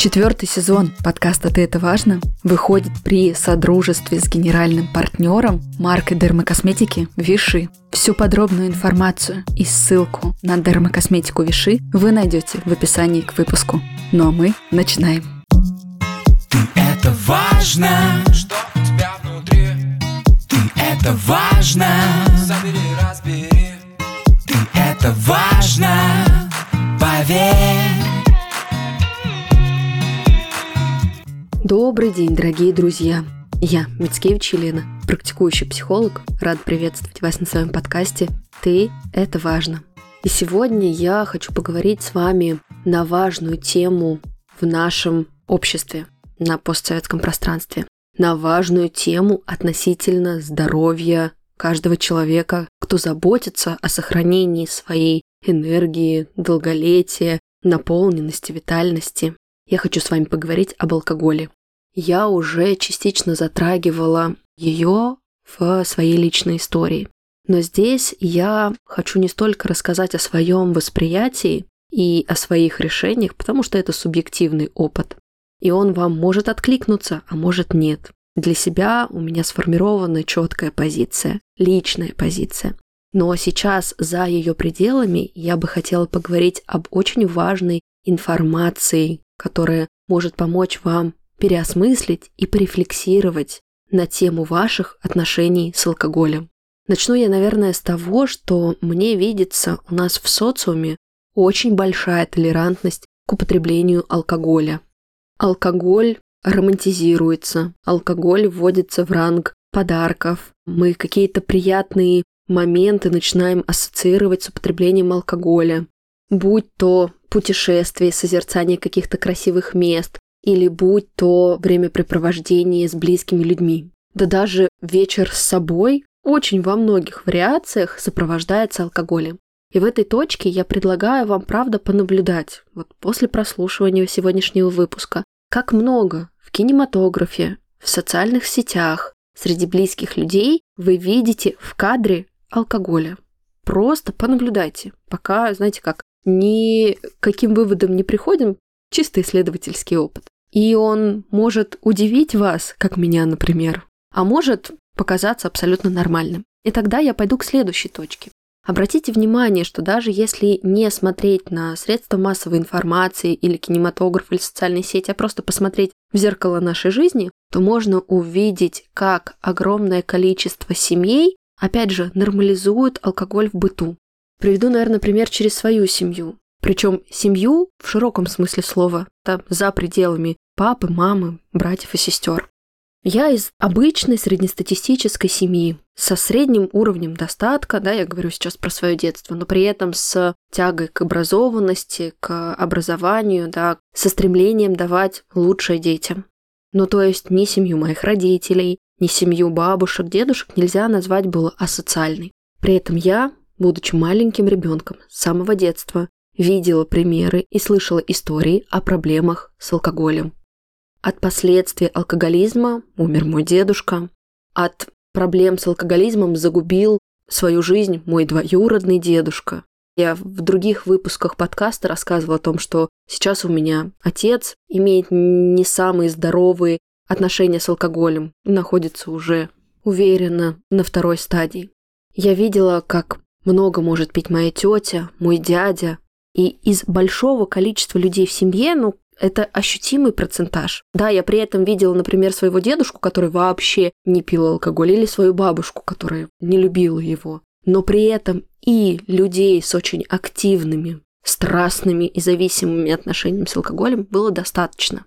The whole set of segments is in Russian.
Четвертый сезон подкаста «Ты это важно» выходит при содружестве с генеральным партнером маркой дермокосметики Виши. Всю подробную информацию и ссылку на дермокосметику Виши вы найдете в описании к выпуску. Ну а мы начинаем. Ты это важно, что у тебя внутри. Ты это важно, забери, разбери. Ты это важно, поверь. Добрый день, дорогие друзья! Я, Мицкевич Елена, практикующий психолог, рад приветствовать вас на своем подкасте «Ты – это важно». И сегодня я хочу поговорить с вами на важную тему в нашем обществе, на постсоветском пространстве, на важную тему относительно здоровья каждого человека, кто заботится о сохранении своей энергии, долголетия, наполненности, витальности. Я хочу с вами поговорить об алкоголе я уже частично затрагивала ее в своей личной истории. Но здесь я хочу не столько рассказать о своем восприятии и о своих решениях, потому что это субъективный опыт. И он вам может откликнуться, а может нет. Для себя у меня сформирована четкая позиция, личная позиция. Но сейчас за ее пределами я бы хотела поговорить об очень важной информации, которая может помочь вам переосмыслить и порефлексировать на тему ваших отношений с алкоголем. Начну я, наверное, с того, что мне видится у нас в социуме очень большая толерантность к употреблению алкоголя. Алкоголь романтизируется, алкоголь вводится в ранг подарков, мы какие-то приятные моменты начинаем ассоциировать с употреблением алкоголя, будь то путешествие, созерцание каких-то красивых мест, или будь то времяпрепровождение с близкими людьми. Да даже вечер с собой очень во многих вариациях сопровождается алкоголем. И в этой точке я предлагаю вам, правда, понаблюдать, вот после прослушивания сегодняшнего выпуска, как много в кинематографе, в социальных сетях, среди близких людей вы видите в кадре алкоголя. Просто понаблюдайте, пока, знаете как, ни каким выводом не приходим, чисто исследовательский опыт. И он может удивить вас, как меня, например, а может показаться абсолютно нормальным. И тогда я пойду к следующей точке. Обратите внимание, что даже если не смотреть на средства массовой информации или кинематограф или социальные сети, а просто посмотреть в зеркало нашей жизни, то можно увидеть, как огромное количество семей, опять же, нормализуют алкоголь в быту. Приведу, наверное, пример через свою семью. Причем семью в широком смысле слова, там, за пределами папы, мамы, братьев и сестер. Я из обычной среднестатистической семьи, со средним уровнем достатка, да, я говорю сейчас про свое детство, но при этом с тягой к образованности, к образованию, да, со стремлением давать лучшее детям. Ну, то есть ни семью моих родителей, ни семью бабушек, дедушек нельзя назвать было асоциальной. При этом я, будучи маленьким ребенком с самого детства, видела примеры и слышала истории о проблемах с алкоголем. От последствий алкоголизма умер мой дедушка. От проблем с алкоголизмом загубил свою жизнь мой двоюродный дедушка. Я в других выпусках подкаста рассказывала о том, что сейчас у меня отец имеет не самые здоровые отношения с алкоголем, находится уже уверенно на второй стадии. Я видела, как много может пить моя тетя, мой дядя, и из большого количества людей в семье, ну, это ощутимый процентаж. Да, я при этом видела, например, своего дедушку, который вообще не пил алкоголь, или свою бабушку, которая не любила его. Но при этом и людей с очень активными, страстными и зависимыми отношениями с алкоголем было достаточно.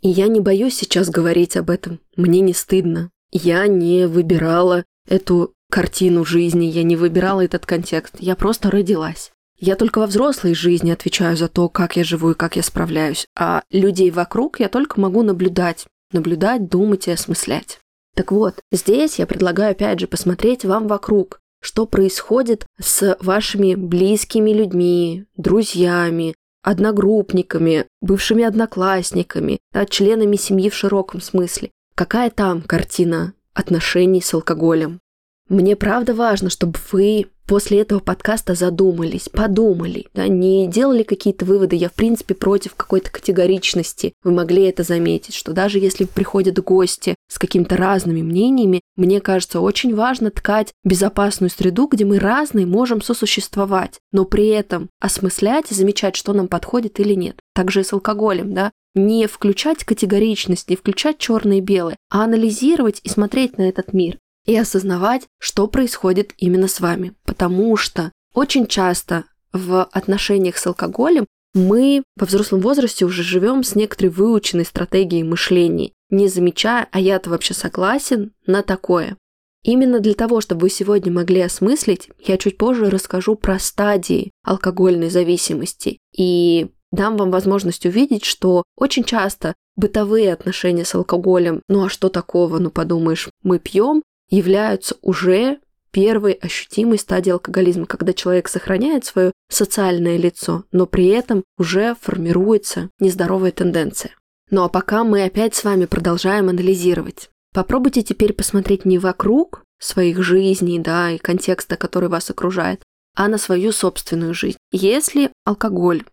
И я не боюсь сейчас говорить об этом. Мне не стыдно. Я не выбирала эту картину жизни, я не выбирала этот контекст. Я просто родилась. Я только во взрослой жизни отвечаю за то, как я живу и как я справляюсь, а людей вокруг я только могу наблюдать. Наблюдать, думать и осмыслять. Так вот, здесь я предлагаю опять же посмотреть вам вокруг, что происходит с вашими близкими людьми, друзьями, одногруппниками, бывшими одноклассниками, да, членами семьи в широком смысле. Какая там картина отношений с алкоголем? Мне правда важно, чтобы вы после этого подкаста задумались, подумали, да, не делали какие-то выводы. Я, в принципе, против какой-то категоричности. Вы могли это заметить, что даже если приходят гости с какими-то разными мнениями, мне кажется, очень важно ткать безопасную среду, где мы разные можем сосуществовать, но при этом осмыслять и замечать, что нам подходит или нет. Также и с алкоголем, да, не включать категоричность, не включать черное и белое, а анализировать и смотреть на этот мир и осознавать, что происходит именно с вами. Потому что очень часто в отношениях с алкоголем мы во взрослом возрасте уже живем с некоторой выученной стратегией мышления, не замечая, а я-то вообще согласен на такое. Именно для того, чтобы вы сегодня могли осмыслить, я чуть позже расскажу про стадии алкогольной зависимости и дам вам возможность увидеть, что очень часто бытовые отношения с алкоголем, ну а что такого, ну подумаешь, мы пьем, являются уже первой ощутимой стадией алкоголизма, когда человек сохраняет свое социальное лицо, но при этом уже формируется нездоровая тенденция. Ну а пока мы опять с вами продолжаем анализировать. Попробуйте теперь посмотреть не вокруг своих жизней, да, и контекста, который вас окружает, а на свою собственную жизнь. Если алкоголь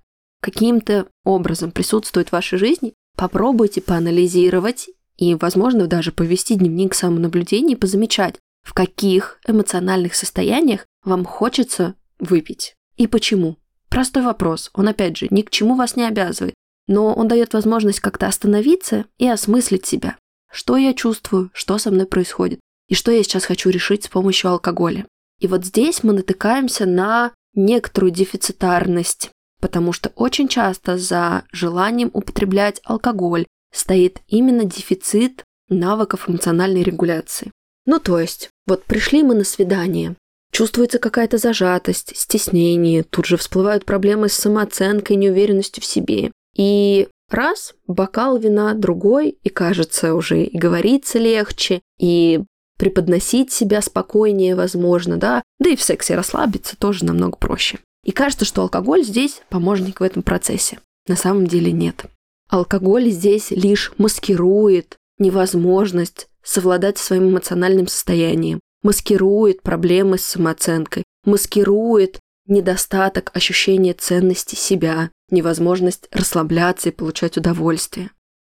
каким-то образом присутствует в вашей жизни, попробуйте поанализировать и, возможно, даже повести дневник самонаблюдения и позамечать, в каких эмоциональных состояниях вам хочется выпить и почему. Простой вопрос, он опять же ни к чему вас не обязывает, но он дает возможность как-то остановиться и осмыслить себя. Что я чувствую, что со мной происходит, и что я сейчас хочу решить с помощью алкоголя. И вот здесь мы натыкаемся на некоторую дефицитарность, потому что очень часто за желанием употреблять алкоголь стоит именно дефицит навыков эмоциональной регуляции. Ну то есть, вот пришли мы на свидание, чувствуется какая-то зажатость, стеснение, тут же всплывают проблемы с самооценкой, неуверенностью в себе. И раз, бокал вина, другой, и кажется уже и говориться легче, и преподносить себя спокойнее, возможно, да, да и в сексе расслабиться тоже намного проще. И кажется, что алкоголь здесь помощник в этом процессе. На самом деле нет. Алкоголь здесь лишь маскирует невозможность совладать своим эмоциональным состоянием, маскирует проблемы с самооценкой, маскирует недостаток ощущения ценности себя, невозможность расслабляться и получать удовольствие.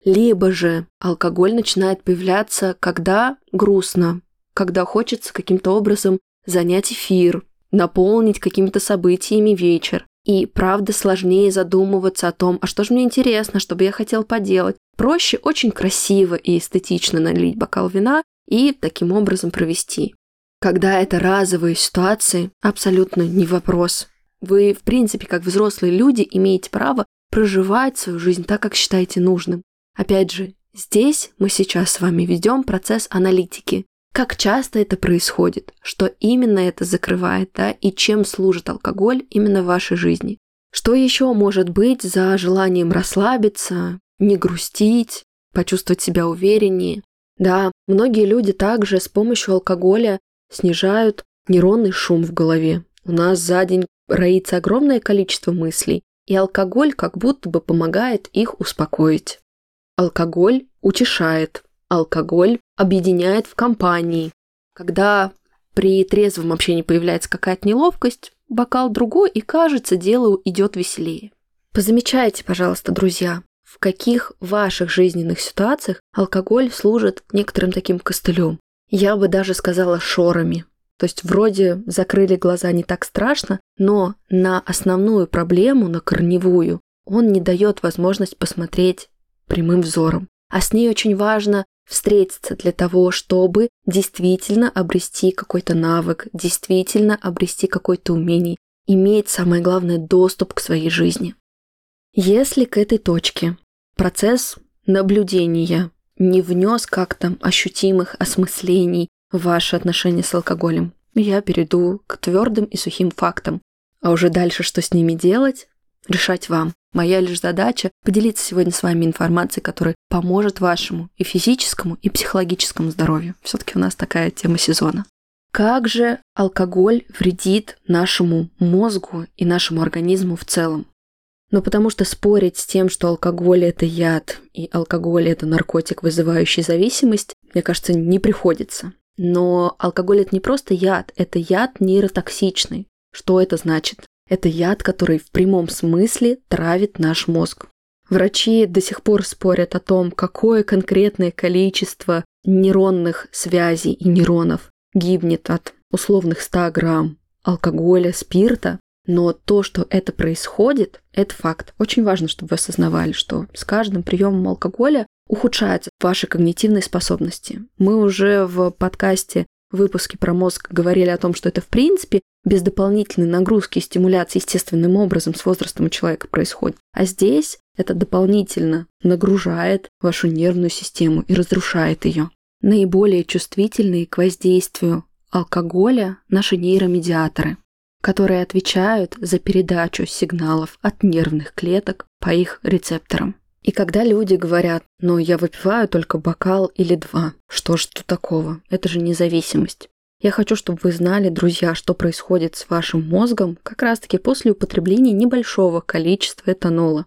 Либо же алкоголь начинает появляться, когда грустно, когда хочется каким-то образом занять эфир, наполнить какими-то событиями вечер, и правда сложнее задумываться о том, а что же мне интересно, что бы я хотел поделать. Проще очень красиво и эстетично налить бокал вина и таким образом провести. Когда это разовые ситуации, абсолютно не вопрос. Вы, в принципе, как взрослые люди, имеете право проживать свою жизнь так, как считаете нужным. Опять же, здесь мы сейчас с вами ведем процесс аналитики. Как часто это происходит? Что именно это закрывает, да? И чем служит алкоголь именно в вашей жизни? Что еще может быть за желанием расслабиться, не грустить, почувствовать себя увереннее? Да, многие люди также с помощью алкоголя снижают нейронный шум в голове. У нас за день роится огромное количество мыслей, и алкоголь как будто бы помогает их успокоить. Алкоголь утешает, алкоголь объединяет в компании. Когда при трезвом общении появляется какая-то неловкость, бокал другой, и кажется, дело идет веселее. Позамечайте, пожалуйста, друзья, в каких ваших жизненных ситуациях алкоголь служит некоторым таким костылем. Я бы даже сказала шорами. То есть вроде закрыли глаза не так страшно, но на основную проблему, на корневую, он не дает возможность посмотреть прямым взором. А с ней очень важно встретиться для того, чтобы действительно обрести какой-то навык, действительно обрести какое-то умение, иметь, самое главное, доступ к своей жизни. Если к этой точке процесс наблюдения не внес как-то ощутимых осмыслений в ваши отношения с алкоголем, я перейду к твердым и сухим фактам. А уже дальше, что с ними делать, решать вам. Моя лишь задача поделиться сегодня с вами информацией, которая поможет вашему и физическому, и психологическому здоровью. Все-таки у нас такая тема сезона. Как же алкоголь вредит нашему мозгу и нашему организму в целом? Ну, потому что спорить с тем, что алкоголь – это яд, и алкоголь – это наркотик, вызывающий зависимость, мне кажется, не приходится. Но алкоголь это не просто яд, это яд нейротоксичный. Что это значит? Это яд, который в прямом смысле травит наш мозг. Врачи до сих пор спорят о том, какое конкретное количество нейронных связей и нейронов гибнет от условных 100 грамм алкоголя, спирта, но то, что это происходит, это факт. Очень важно, чтобы вы осознавали, что с каждым приемом алкоголя ухудшаются ваши когнитивные способности. Мы уже в подкасте выпуске про мозг говорили о том, что это в принципе без дополнительной нагрузки и стимуляции естественным образом с возрастом у человека происходит. А здесь это дополнительно нагружает вашу нервную систему и разрушает ее. Наиболее чувствительные к воздействию алкоголя наши нейромедиаторы, которые отвечают за передачу сигналов от нервных клеток по их рецепторам. И когда люди говорят, ну я выпиваю только бокал или два, что ж тут такого, это же независимость. Я хочу, чтобы вы знали, друзья, что происходит с вашим мозгом как раз-таки после употребления небольшого количества этанола.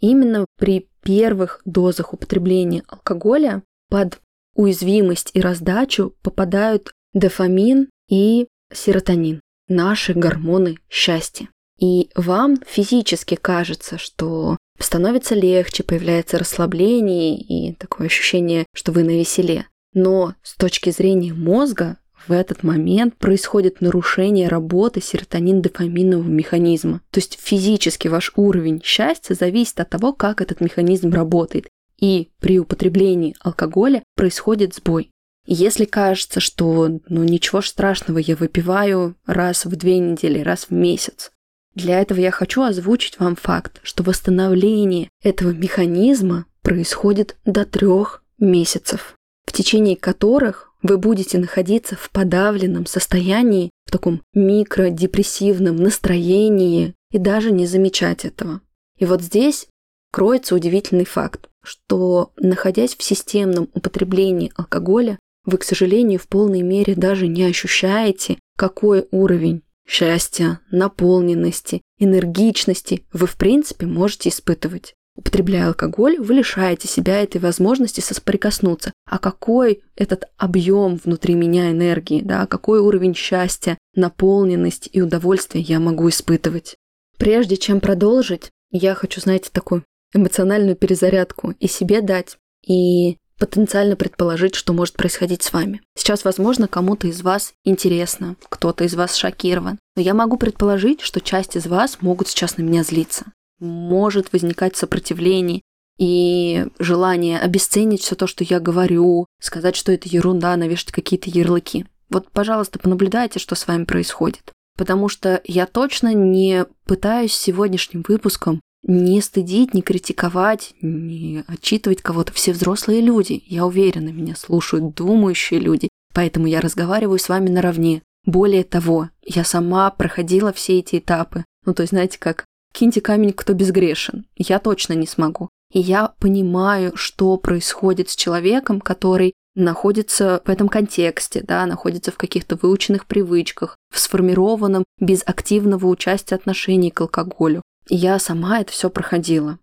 Именно при первых дозах употребления алкоголя под уязвимость и раздачу попадают дофамин и серотонин, наши гормоны счастья. И вам физически кажется, что становится легче, появляется расслабление и такое ощущение, что вы на веселе. Но с точки зрения мозга в этот момент происходит нарушение работы серотонин-дофаминового механизма. То есть физически ваш уровень счастья зависит от того, как этот механизм работает. И при употреблении алкоголя происходит сбой. Если кажется, что ну ничего страшного, я выпиваю раз в две недели, раз в месяц, для этого я хочу озвучить вам факт, что восстановление этого механизма происходит до трех месяцев, в течение которых вы будете находиться в подавленном состоянии, в таком микродепрессивном настроении и даже не замечать этого. И вот здесь кроется удивительный факт, что находясь в системном употреблении алкоголя, вы, к сожалению, в полной мере даже не ощущаете, какой уровень счастья, наполненности, энергичности вы в принципе можете испытывать. Употребляя алкоголь, вы лишаете себя этой возможности соприкоснуться. А какой этот объем внутри меня энергии, да, какой уровень счастья, наполненности и удовольствия я могу испытывать. Прежде чем продолжить, я хочу, знаете, такую эмоциональную перезарядку и себе дать, и потенциально предположить, что может происходить с вами. Сейчас, возможно, кому-то из вас интересно, кто-то из вас шокирован, но я могу предположить, что часть из вас могут сейчас на меня злиться. Может возникать сопротивление и желание обесценить все то, что я говорю, сказать, что это ерунда, навешать какие-то ярлыки. Вот, пожалуйста, понаблюдайте, что с вами происходит. Потому что я точно не пытаюсь сегодняшним выпуском не стыдить, не критиковать, не отчитывать кого-то. Все взрослые люди, я уверена, меня слушают думающие люди, поэтому я разговариваю с вами наравне. Более того, я сама проходила все эти этапы. Ну, то есть, знаете, как «киньте камень, кто безгрешен». Я точно не смогу. И я понимаю, что происходит с человеком, который находится в этом контексте, да, находится в каких-то выученных привычках, в сформированном без активного участия отношений к алкоголю я сама это все проходила.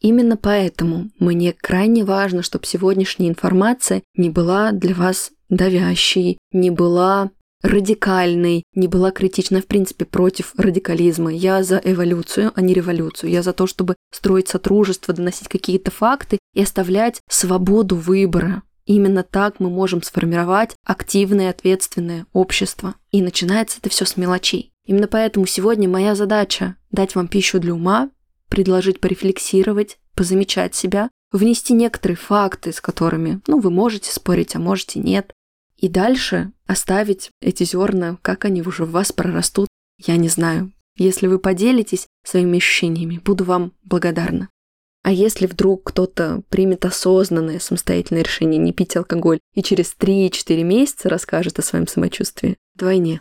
Именно поэтому мне крайне важно, чтобы сегодняшняя информация не была для вас давящей, не была радикальной, не была критична, в принципе, против радикализма. Я за эволюцию, а не революцию. Я за то, чтобы строить сотрудничество, доносить какие-то факты и оставлять свободу выбора. Именно так мы можем сформировать активное, ответственное общество. И начинается это все с мелочей. Именно поэтому сегодня моя задача – дать вам пищу для ума, предложить порефлексировать, позамечать себя, внести некоторые факты, с которыми, ну, вы можете спорить, а можете нет, и дальше оставить эти зерна, как они уже в вас прорастут, я не знаю. Если вы поделитесь своими ощущениями, буду вам благодарна. А если вдруг кто-то примет осознанное самостоятельное решение не пить алкоголь и через 3-4 месяца расскажет о своем самочувствии, вдвойне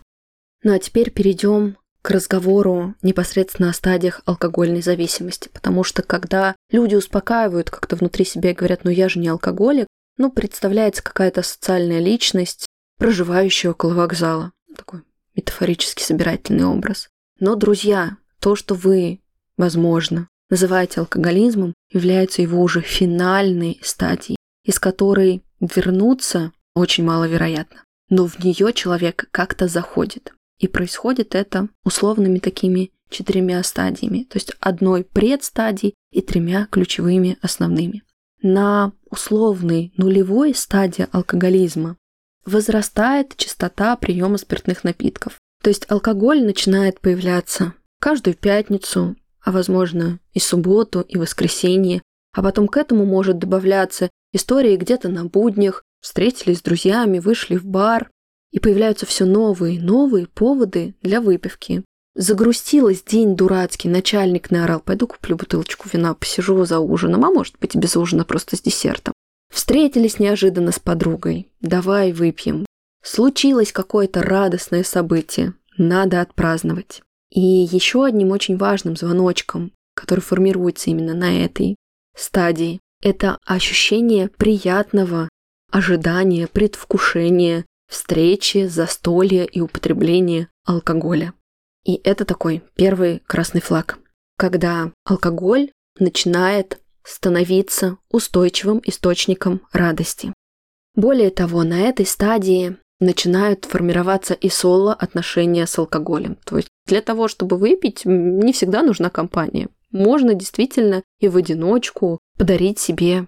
ну а теперь перейдем к разговору непосредственно о стадиях алкогольной зависимости, потому что когда люди успокаивают как-то внутри себя и говорят, ну я же не алкоголик, ну представляется какая-то социальная личность, проживающая около вокзала. Такой метафорический собирательный образ. Но, друзья, то, что вы, возможно, называете алкоголизмом, является его уже финальной стадией, из которой вернуться очень маловероятно. но в нее человек как-то заходит. И происходит это условными такими четырьмя стадиями, то есть одной предстадии и тремя ключевыми основными. На условной нулевой стадии алкоголизма возрастает частота приема спиртных напитков. То есть алкоголь начинает появляться каждую пятницу, а возможно и субботу, и воскресенье. А потом к этому может добавляться истории где-то на буднях, встретились с друзьями, вышли в бар, и появляются все новые, новые поводы для выпивки. Загрустилась день дурацкий, начальник наорал, пойду куплю бутылочку вина, посижу за ужином, а может быть без ужина, просто с десертом. Встретились неожиданно с подругой, давай выпьем. Случилось какое-то радостное событие, надо отпраздновать. И еще одним очень важным звоночком, который формируется именно на этой стадии, это ощущение приятного ожидания, предвкушения, встречи, застолья и употребления алкоголя. И это такой первый красный флаг, когда алкоголь начинает становиться устойчивым источником радости. Более того, на этой стадии начинают формироваться и соло отношения с алкоголем. То есть для того, чтобы выпить, не всегда нужна компания. Можно действительно и в одиночку подарить себе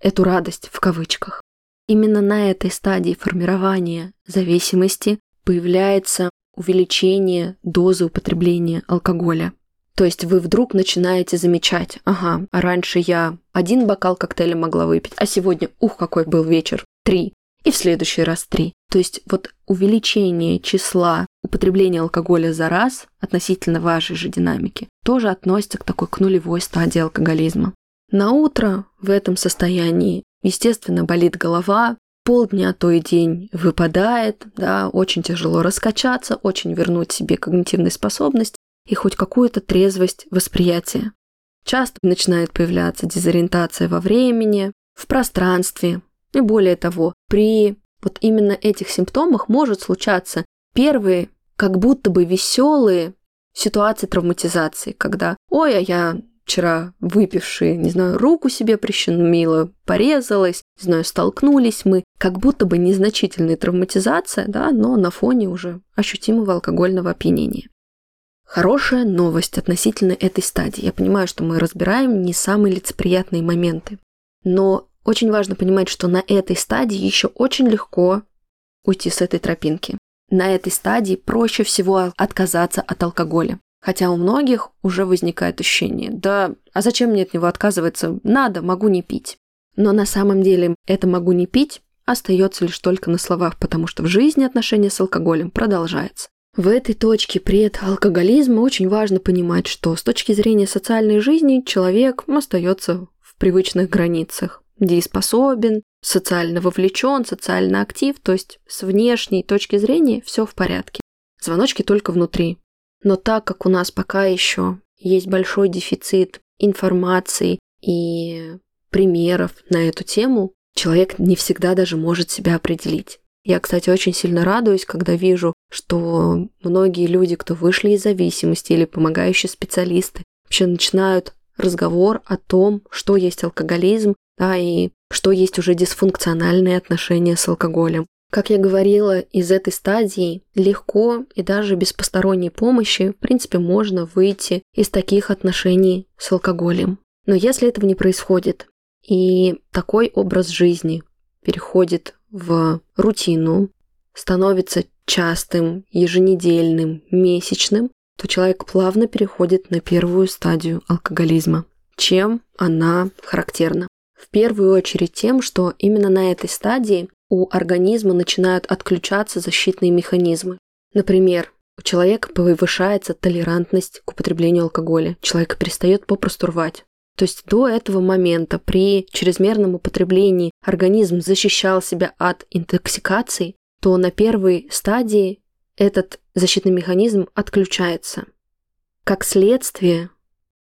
эту радость в кавычках. Именно на этой стадии формирования зависимости появляется увеличение дозы употребления алкоголя. То есть вы вдруг начинаете замечать, ага, раньше я один бокал коктейля могла выпить, а сегодня, ух, какой был вечер, три, и в следующий раз три. То есть вот увеличение числа употребления алкоголя за раз относительно вашей же динамики тоже относится к такой к нулевой стадии алкоголизма. На утро в этом состоянии, естественно, болит голова, полдня, то и день выпадает, да, очень тяжело раскачаться, очень вернуть себе когнитивную способность и хоть какую-то трезвость восприятия. Часто начинает появляться дезориентация во времени, в пространстве, и более того, при вот именно этих симптомах может случаться первые, как будто бы веселые ситуации травматизации, когда «Ой, а я вчера выпившие, не знаю, руку себе прищемила, порезалась, не знаю, столкнулись мы, как будто бы незначительная травматизация, да, но на фоне уже ощутимого алкогольного опьянения. Хорошая новость относительно этой стадии. Я понимаю, что мы разбираем не самые лицеприятные моменты, но очень важно понимать, что на этой стадии еще очень легко уйти с этой тропинки. На этой стадии проще всего отказаться от алкоголя. Хотя у многих уже возникает ощущение, да, а зачем мне от него отказываться? Надо, могу не пить. Но на самом деле это «могу не пить» остается лишь только на словах, потому что в жизни отношения с алкоголем продолжается. В этой точке предалкоголизма очень важно понимать, что с точки зрения социальной жизни человек остается в привычных границах дееспособен, социально вовлечен, социально актив, то есть с внешней точки зрения все в порядке. Звоночки только внутри. Но так как у нас пока еще есть большой дефицит информации и примеров на эту тему, человек не всегда даже может себя определить. Я, кстати, очень сильно радуюсь, когда вижу, что многие люди, кто вышли из зависимости или помогающие специалисты, вообще начинают разговор о том, что есть алкоголизм, да, и что есть уже дисфункциональные отношения с алкоголем. Как я говорила, из этой стадии легко и даже без посторонней помощи, в принципе, можно выйти из таких отношений с алкоголем. Но если этого не происходит, и такой образ жизни переходит в рутину, становится частым, еженедельным, месячным, то человек плавно переходит на первую стадию алкоголизма. Чем она характерна? В первую очередь тем, что именно на этой стадии у организма начинают отключаться защитные механизмы. Например, у человека повышается толерантность к употреблению алкоголя. Человек перестает попросту рвать. То есть до этого момента при чрезмерном употреблении организм защищал себя от интоксикации, то на первой стадии этот защитный механизм отключается. Как следствие,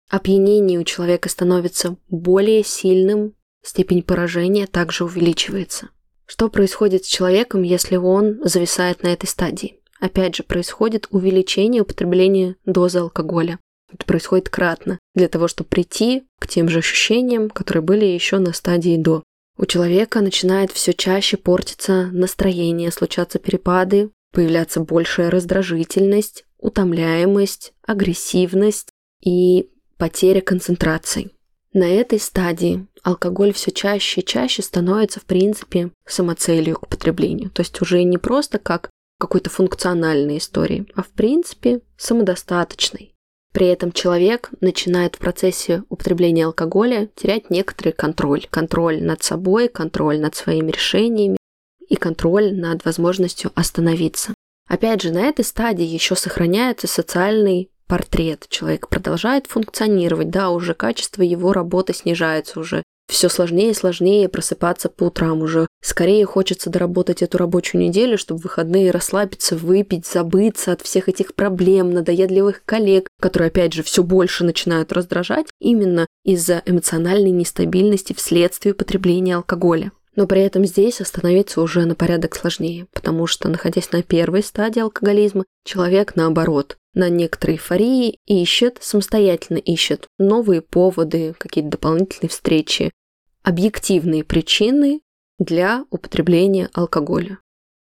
опьянение у человека становится более сильным, степень поражения также увеличивается. Что происходит с человеком, если он зависает на этой стадии? Опять же, происходит увеличение употребления дозы алкоголя. Это происходит кратно, для того, чтобы прийти к тем же ощущениям, которые были еще на стадии до. У человека начинает все чаще портиться настроение, случаться перепады, появляться большая раздражительность, утомляемость, агрессивность и потеря концентрации. На этой стадии алкоголь все чаще и чаще становится, в принципе, самоцелью к употреблению. То есть уже не просто как какой-то функциональной истории, а в принципе самодостаточной. При этом человек начинает в процессе употребления алкоголя терять некоторый контроль. Контроль над собой, контроль над своими решениями и контроль над возможностью остановиться. Опять же, на этой стадии еще сохраняется социальный портрет. Человек продолжает функционировать, да, уже качество его работы снижается, уже все сложнее и сложнее просыпаться по утрам уже. Скорее хочется доработать эту рабочую неделю, чтобы в выходные расслабиться, выпить, забыться от всех этих проблем, надоедливых коллег, которые, опять же, все больше начинают раздражать именно из-за эмоциональной нестабильности вследствие потребления алкоголя. Но при этом здесь остановиться уже на порядок сложнее, потому что, находясь на первой стадии алкоголизма, человек, наоборот, на некоторой эйфории ищет, самостоятельно ищет новые поводы, какие-то дополнительные встречи, объективные причины для употребления алкоголя.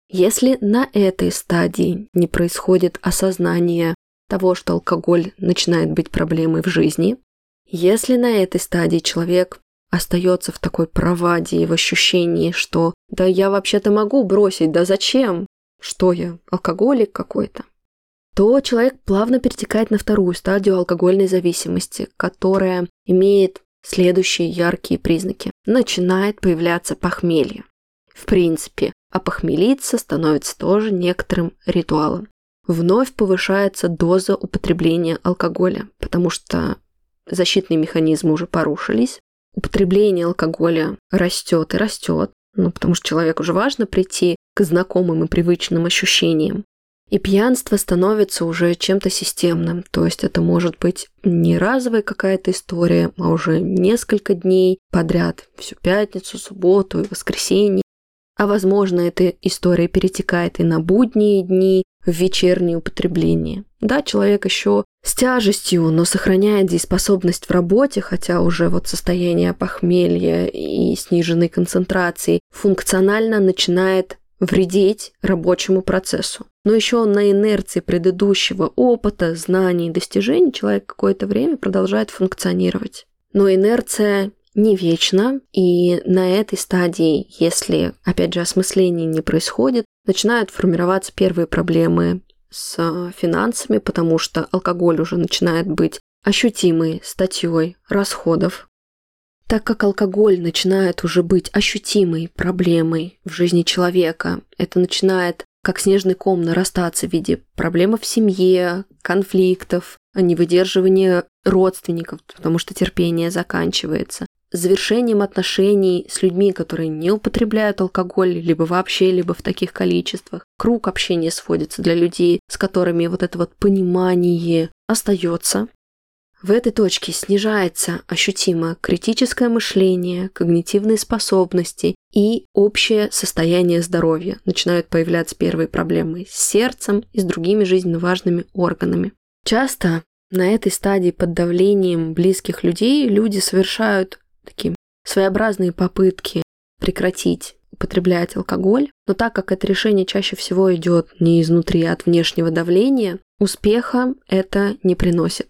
Если на этой стадии не происходит осознание того, что алкоголь начинает быть проблемой в жизни, если на этой стадии человек остается в такой проваде и в ощущении, что «да я вообще-то могу бросить, да зачем? Что я, алкоголик какой-то?» То человек плавно перетекает на вторую стадию алкогольной зависимости, которая имеет следующие яркие признаки. Начинает появляться похмелье. В принципе, опохмелиться становится тоже некоторым ритуалом. Вновь повышается доза употребления алкоголя, потому что защитные механизмы уже порушились, употребление алкоголя растет и растет, ну, потому что человеку уже важно прийти к знакомым и привычным ощущениям. И пьянство становится уже чем-то системным, то есть это может быть не разовая какая-то история, а уже несколько дней подряд, всю пятницу, субботу и воскресенье. А возможно, эта история перетекает и на будние дни, в вечернее употребление. Да, человек еще с тяжестью, но сохраняет дееспособность в работе, хотя уже вот состояние похмелья и сниженной концентрации функционально начинает вредить рабочему процессу. Но еще на инерции предыдущего опыта, знаний и достижений человек какое-то время продолжает функционировать. Но инерция не вечна, и на этой стадии, если, опять же, осмысление не происходит, начинают формироваться первые проблемы с финансами, потому что алкоголь уже начинает быть ощутимой статьей расходов. Так как алкоголь начинает уже быть ощутимой проблемой в жизни человека, это начинает как снежный ком нарастаться в виде проблем в семье, конфликтов, невыдерживания родственников, потому что терпение заканчивается, завершением отношений с людьми, которые не употребляют алкоголь, либо вообще, либо в таких количествах. Круг общения сводится для людей, с которыми вот это вот понимание остается. В этой точке снижается ощутимо критическое мышление, когнитивные способности и общее состояние здоровья. Начинают появляться первые проблемы с сердцем и с другими жизненно важными органами. Часто на этой стадии под давлением близких людей люди совершают такие своеобразные попытки прекратить употреблять алкоголь, но так как это решение чаще всего идет не изнутри, а от внешнего давления, успеха это не приносит.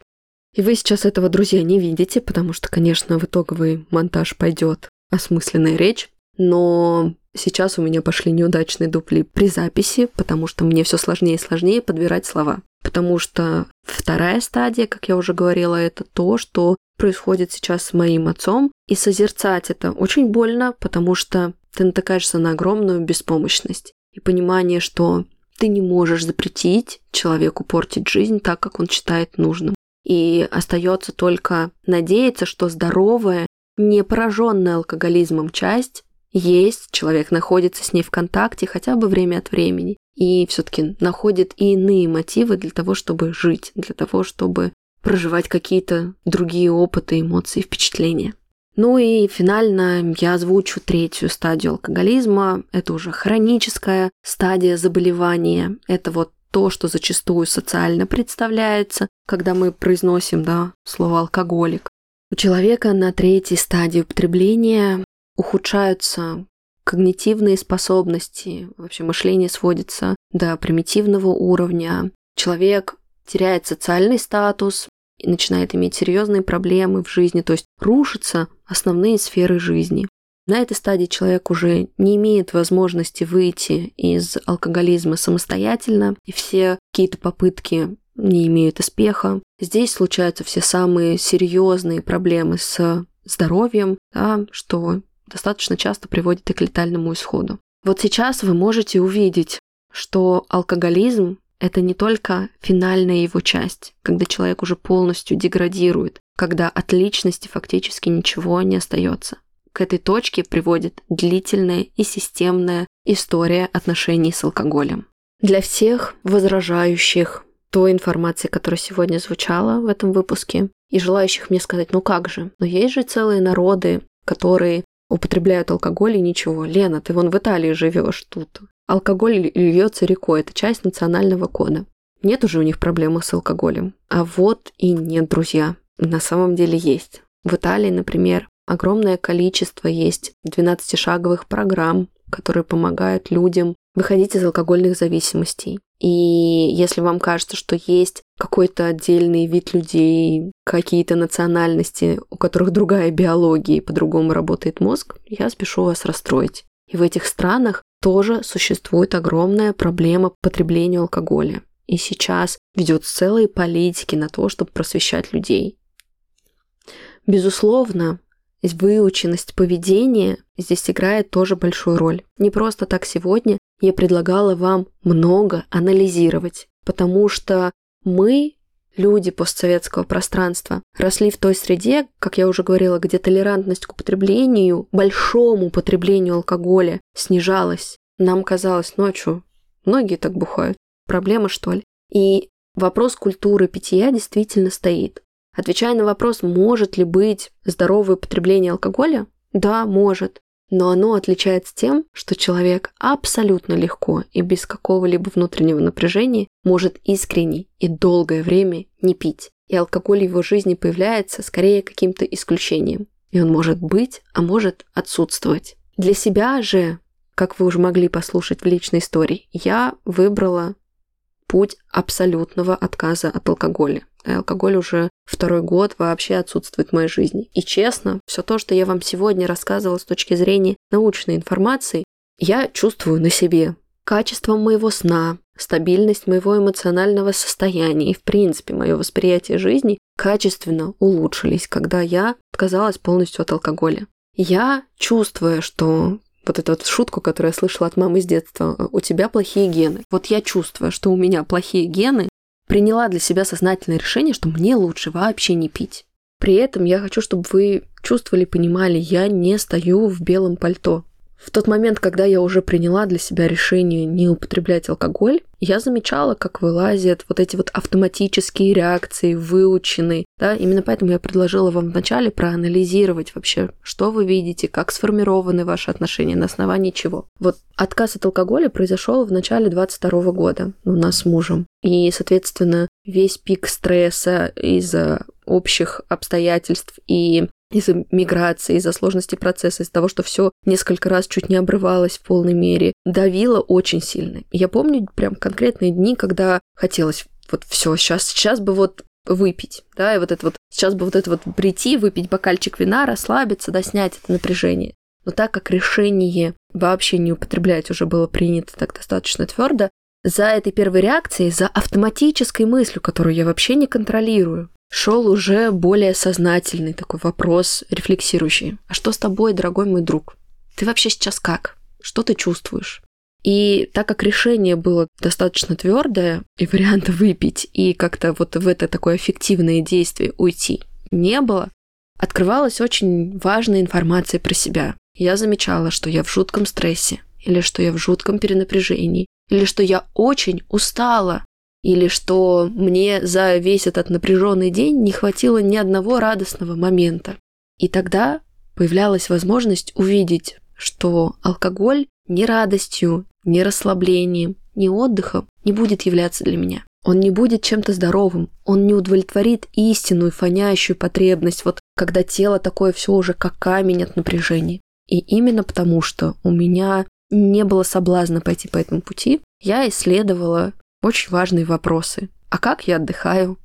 И вы сейчас этого, друзья, не видите, потому что, конечно, в итоговый монтаж пойдет осмысленная речь, но сейчас у меня пошли неудачные дупли при записи, потому что мне все сложнее и сложнее подбирать слова. Потому что вторая стадия, как я уже говорила, это то, что происходит сейчас с моим отцом, и созерцать это очень больно, потому что ты натыкаешься на огромную беспомощность и понимание, что ты не можешь запретить человеку портить жизнь так, как он считает нужным. И остается только надеяться, что здоровая, не пораженная алкоголизмом часть есть, человек находится с ней в контакте хотя бы время от времени и все-таки находит и иные мотивы для того, чтобы жить, для того, чтобы проживать какие-то другие опыты, эмоции, впечатления. Ну и финально я озвучу третью стадию алкоголизма. Это уже хроническая стадия заболевания. Это вот то, что зачастую социально представляется, когда мы произносим да, слово «алкоголик». У человека на третьей стадии употребления ухудшаются когнитивные способности, вообще мышление сводится до примитивного уровня. Человек теряет социальный статус и начинает иметь серьезные проблемы в жизни, то есть рушатся основные сферы жизни. На этой стадии человек уже не имеет возможности выйти из алкоголизма самостоятельно, и все какие-то попытки не имеют успеха. Здесь случаются все самые серьезные проблемы с здоровьем, да, что достаточно часто приводит и к летальному исходу. Вот сейчас вы можете увидеть, что алкоголизм – это не только финальная его часть, когда человек уже полностью деградирует, когда от личности фактически ничего не остается. Этой точке приводит длительная и системная история отношений с алкоголем. Для всех возражающих той информации, которая сегодня звучала в этом выпуске, и желающих мне сказать, ну как же, но есть же целые народы, которые употребляют алкоголь и ничего. Лена, ты вон в Италии живешь тут. Алкоголь льется рекой, это часть национального кода. Нет уже у них проблемы с алкоголем. А вот и нет, друзья. На самом деле есть. В Италии, например, огромное количество есть 12-шаговых программ, которые помогают людям выходить из алкогольных зависимостей. И если вам кажется, что есть какой-то отдельный вид людей, какие-то национальности, у которых другая биология и по-другому работает мозг, я спешу вас расстроить. И в этих странах тоже существует огромная проблема потребления алкоголя. И сейчас ведет целые политики на то, чтобы просвещать людей. Безусловно, выученность поведения здесь играет тоже большую роль. Не просто так сегодня я предлагала вам много анализировать, потому что мы, люди постсоветского пространства, росли в той среде, как я уже говорила, где толерантность к употреблению, большому употреблению алкоголя снижалась. Нам казалось, ну а многие так бухают. Проблема, что ли? И вопрос культуры питья действительно стоит. Отвечая на вопрос, может ли быть здоровое употребление алкоголя, да, может но оно отличается тем, что человек абсолютно легко и без какого-либо внутреннего напряжения может искренне и долгое время не пить. И алкоголь в его жизни появляется скорее каким-то исключением. И он может быть, а может отсутствовать. Для себя же, как вы уже могли послушать в личной истории, я выбрала путь абсолютного отказа от алкоголя. И алкоголь уже второй год вообще отсутствует в моей жизни. И честно, все то, что я вам сегодня рассказывала с точки зрения научной информации, я чувствую на себе. Качество моего сна, стабильность моего эмоционального состояния и, в принципе, мое восприятие жизни качественно улучшились, когда я отказалась полностью от алкоголя. Я, чувствуя, что вот эту вот шутку, которую я слышала от мамы с детства, у тебя плохие гены. Вот я чувствую, что у меня плохие гены, приняла для себя сознательное решение, что мне лучше вообще не пить. При этом я хочу, чтобы вы чувствовали, понимали, я не стою в белом пальто. В тот момент, когда я уже приняла для себя решение не употреблять алкоголь, я замечала, как вылазят вот эти вот автоматические реакции, выученные. Да? Именно поэтому я предложила вам вначале проанализировать вообще, что вы видите, как сформированы ваши отношения, на основании чего. Вот отказ от алкоголя произошел в начале 22 года у нас с мужем. И, соответственно, весь пик стресса из-за общих обстоятельств и из-за миграции, из-за сложности процесса, из-за того, что все несколько раз чуть не обрывалось в полной мере, давило очень сильно. Я помню прям конкретные дни, когда хотелось вот все, сейчас, сейчас бы вот выпить, да, и вот это вот, сейчас бы вот это вот прийти, выпить бокальчик вина, расслабиться, да, снять это напряжение. Но так как решение вообще не употреблять уже было принято так достаточно твердо, за этой первой реакцией, за автоматической мыслью, которую я вообще не контролирую, шел уже более сознательный такой вопрос, рефлексирующий. А что с тобой, дорогой мой друг? Ты вообще сейчас как? Что ты чувствуешь? И так как решение было достаточно твердое, и варианта выпить, и как-то вот в это такое эффективное действие уйти не было, открывалась очень важная информация про себя. Я замечала, что я в жутком стрессе, или что я в жутком перенапряжении, или что я очень устала, или что мне за весь этот напряженный день не хватило ни одного радостного момента. И тогда появлялась возможность увидеть, что алкоголь ни радостью, ни расслаблением, ни отдыхом не будет являться для меня. Он не будет чем-то здоровым, он не удовлетворит истинную фонящую потребность, вот когда тело такое все уже как камень от напряжения. И именно потому, что у меня не было соблазна пойти по этому пути, я исследовала очень важные вопросы. А как я отдыхаю?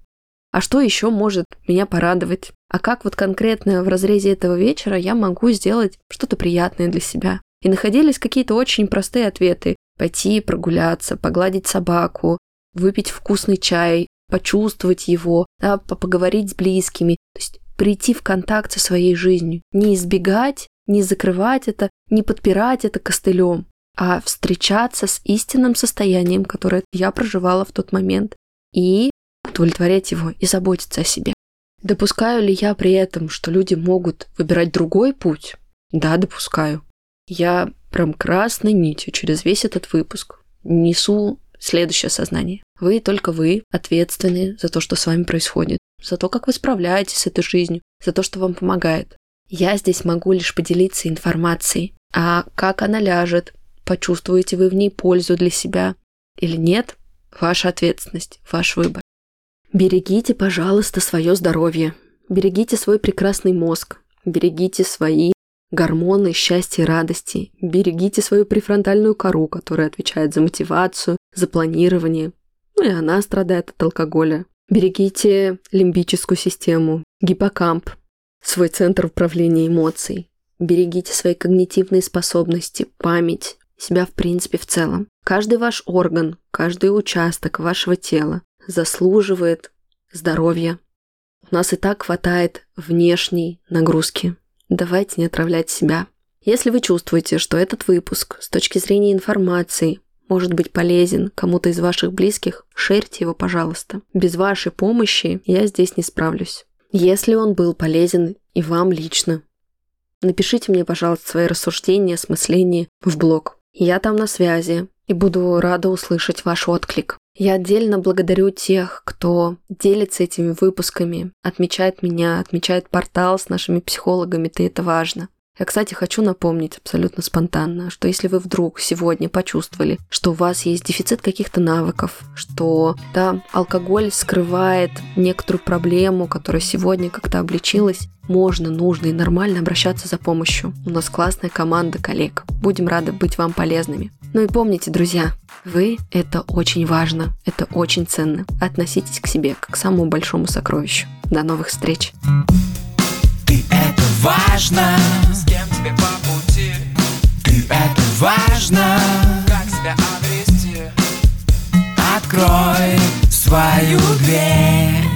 А что еще может меня порадовать? А как вот конкретно в разрезе этого вечера я могу сделать что-то приятное для себя? И находились какие-то очень простые ответы. Пойти прогуляться, погладить собаку, выпить вкусный чай, почувствовать его, да, поговорить с близкими. То есть прийти в контакт со своей жизнью. Не избегать, не закрывать это, не подпирать это костылем, а встречаться с истинным состоянием, которое я проживала в тот момент, и удовлетворять его и заботиться о себе. Допускаю ли я при этом, что люди могут выбирать другой путь? Да, допускаю. Я прям красной нитью через весь этот выпуск несу следующее сознание. Вы только вы ответственны за то, что с вами происходит, за то, как вы справляетесь с этой жизнью, за то, что вам помогает. Я здесь могу лишь поделиться информацией, а как она ляжет, почувствуете вы в ней пользу для себя или нет, ваша ответственность, ваш выбор. Берегите, пожалуйста, свое здоровье, берегите свой прекрасный мозг, берегите свои гормоны счастья и радости, берегите свою префронтальную кору, которая отвечает за мотивацию, за планирование, ну и она страдает от алкоголя. Берегите лимбическую систему, гиппокамп, свой центр управления эмоций. Берегите свои когнитивные способности, память, себя в принципе в целом. Каждый ваш орган, каждый участок вашего тела заслуживает здоровья. У нас и так хватает внешней нагрузки. Давайте не отравлять себя. Если вы чувствуете, что этот выпуск с точки зрения информации может быть полезен кому-то из ваших близких, шерьте его, пожалуйста. Без вашей помощи я здесь не справлюсь. Если он был полезен и вам лично, напишите мне, пожалуйста, свои рассуждения, осмысления в блог. Я там на связи и буду рада услышать ваш отклик. Я отдельно благодарю тех, кто делится этими выпусками, отмечает меня, отмечает портал с нашими психологами, ты это важно. Я, кстати, хочу напомнить абсолютно спонтанно, что если вы вдруг сегодня почувствовали, что у вас есть дефицит каких-то навыков, что да, алкоголь скрывает некоторую проблему, которая сегодня как-то обличилась, можно, нужно и нормально обращаться за помощью. У нас классная команда коллег. Будем рады быть вам полезными. Ну и помните, друзья, вы – это очень важно, это очень ценно. Относитесь к себе как к самому большому сокровищу. До новых встреч! Ты это важно С кем тебе по пути Ты это важно Как себя обрести Открой свою дверь